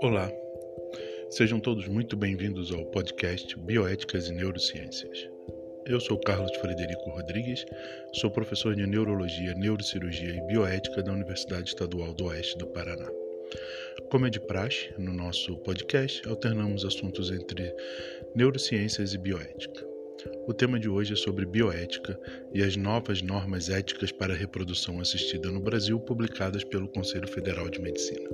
Olá, sejam todos muito bem-vindos ao podcast Bioéticas e Neurociências. Eu sou Carlos Frederico Rodrigues, sou professor de Neurologia, Neurocirurgia e Bioética da Universidade Estadual do Oeste do Paraná. Como é de praxe, no nosso podcast alternamos assuntos entre neurociências e bioética. O tema de hoje é sobre bioética e as novas normas éticas para a reprodução assistida no Brasil, publicadas pelo Conselho Federal de Medicina.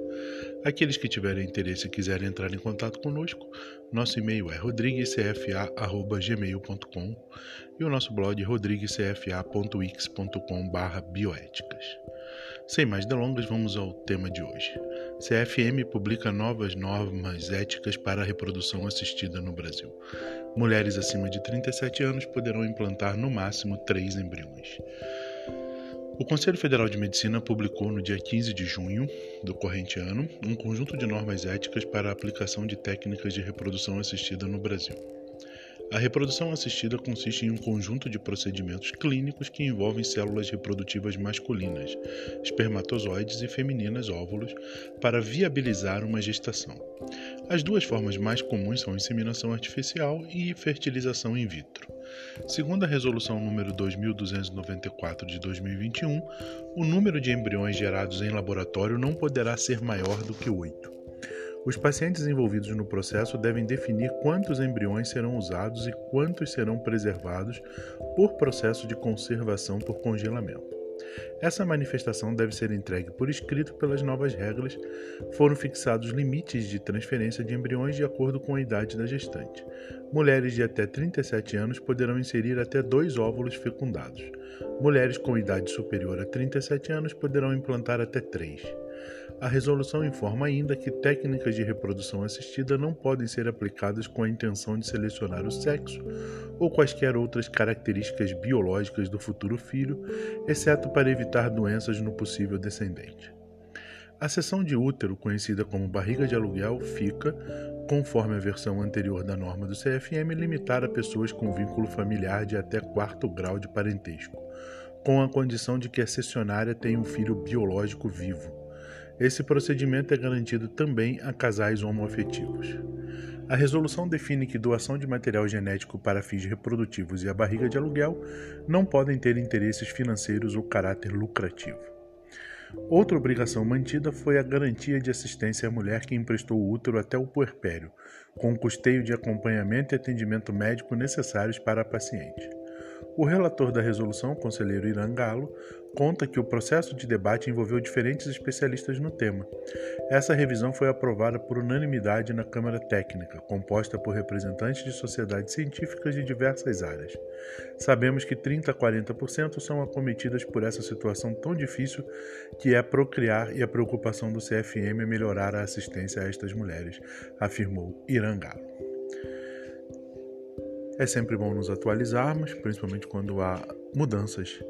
Aqueles que tiverem interesse e quiserem entrar em contato conosco, nosso e-mail é rodriguescfa.gmail.com e o nosso blog é rodriguescfa.wix.com/bioéticas. Sem mais delongas, vamos ao tema de hoje. CFM publica novas normas éticas para a reprodução assistida no Brasil. Mulheres acima de 37 anos poderão implantar no máximo três embriões. O Conselho Federal de Medicina publicou no dia 15 de junho do corrente ano um conjunto de normas éticas para a aplicação de técnicas de reprodução assistida no Brasil. A reprodução assistida consiste em um conjunto de procedimentos clínicos que envolvem células reprodutivas masculinas, espermatozoides e femininas óvulos, para viabilizar uma gestação. As duas formas mais comuns são inseminação artificial e fertilização in vitro. Segundo a resolução número 2294 de 2021, o número de embriões gerados em laboratório não poderá ser maior do que oito. Os pacientes envolvidos no processo devem definir quantos embriões serão usados e quantos serão preservados por processo de conservação por congelamento. Essa manifestação deve ser entregue por escrito pelas novas regras. Foram fixados limites de transferência de embriões de acordo com a idade da gestante. Mulheres de até 37 anos poderão inserir até dois óvulos fecundados. Mulheres com idade superior a 37 anos poderão implantar até três. A resolução informa ainda que técnicas de reprodução assistida não podem ser aplicadas com a intenção de selecionar o sexo ou quaisquer outras características biológicas do futuro filho, exceto para evitar doenças no possível descendente. A seção de útero, conhecida como barriga de aluguel, fica, conforme a versão anterior da norma do CFM, limitada a pessoas com vínculo familiar de até quarto grau de parentesco, com a condição de que a cessionária tenha um filho biológico vivo. Esse procedimento é garantido também a casais homoafetivos. A resolução define que doação de material genético para fins reprodutivos e a barriga de aluguel não podem ter interesses financeiros ou caráter lucrativo. Outra obrigação mantida foi a garantia de assistência à mulher que emprestou o útero até o puerpério, com o custeio de acompanhamento e atendimento médico necessários para a paciente. O relator da resolução, conselheiro Irã Galo, conta que o processo de debate envolveu diferentes especialistas no tema. Essa revisão foi aprovada por unanimidade na Câmara Técnica, composta por representantes de sociedades científicas de diversas áreas. Sabemos que 30 a 40% são acometidas por essa situação tão difícil que é procriar e a preocupação do CFM é melhorar a assistência a estas mulheres, afirmou Irã Galo. É sempre bom nos atualizarmos, principalmente quando há mudanças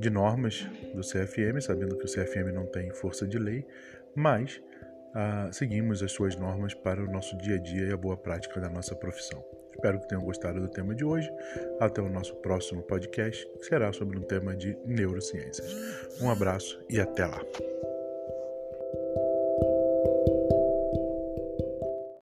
de normas do CFM, sabendo que o CFM não tem força de lei, mas ah, seguimos as suas normas para o nosso dia a dia e a boa prática da nossa profissão. Espero que tenham gostado do tema de hoje. Até o nosso próximo podcast, que será sobre um tema de neurociências. Um abraço e até lá!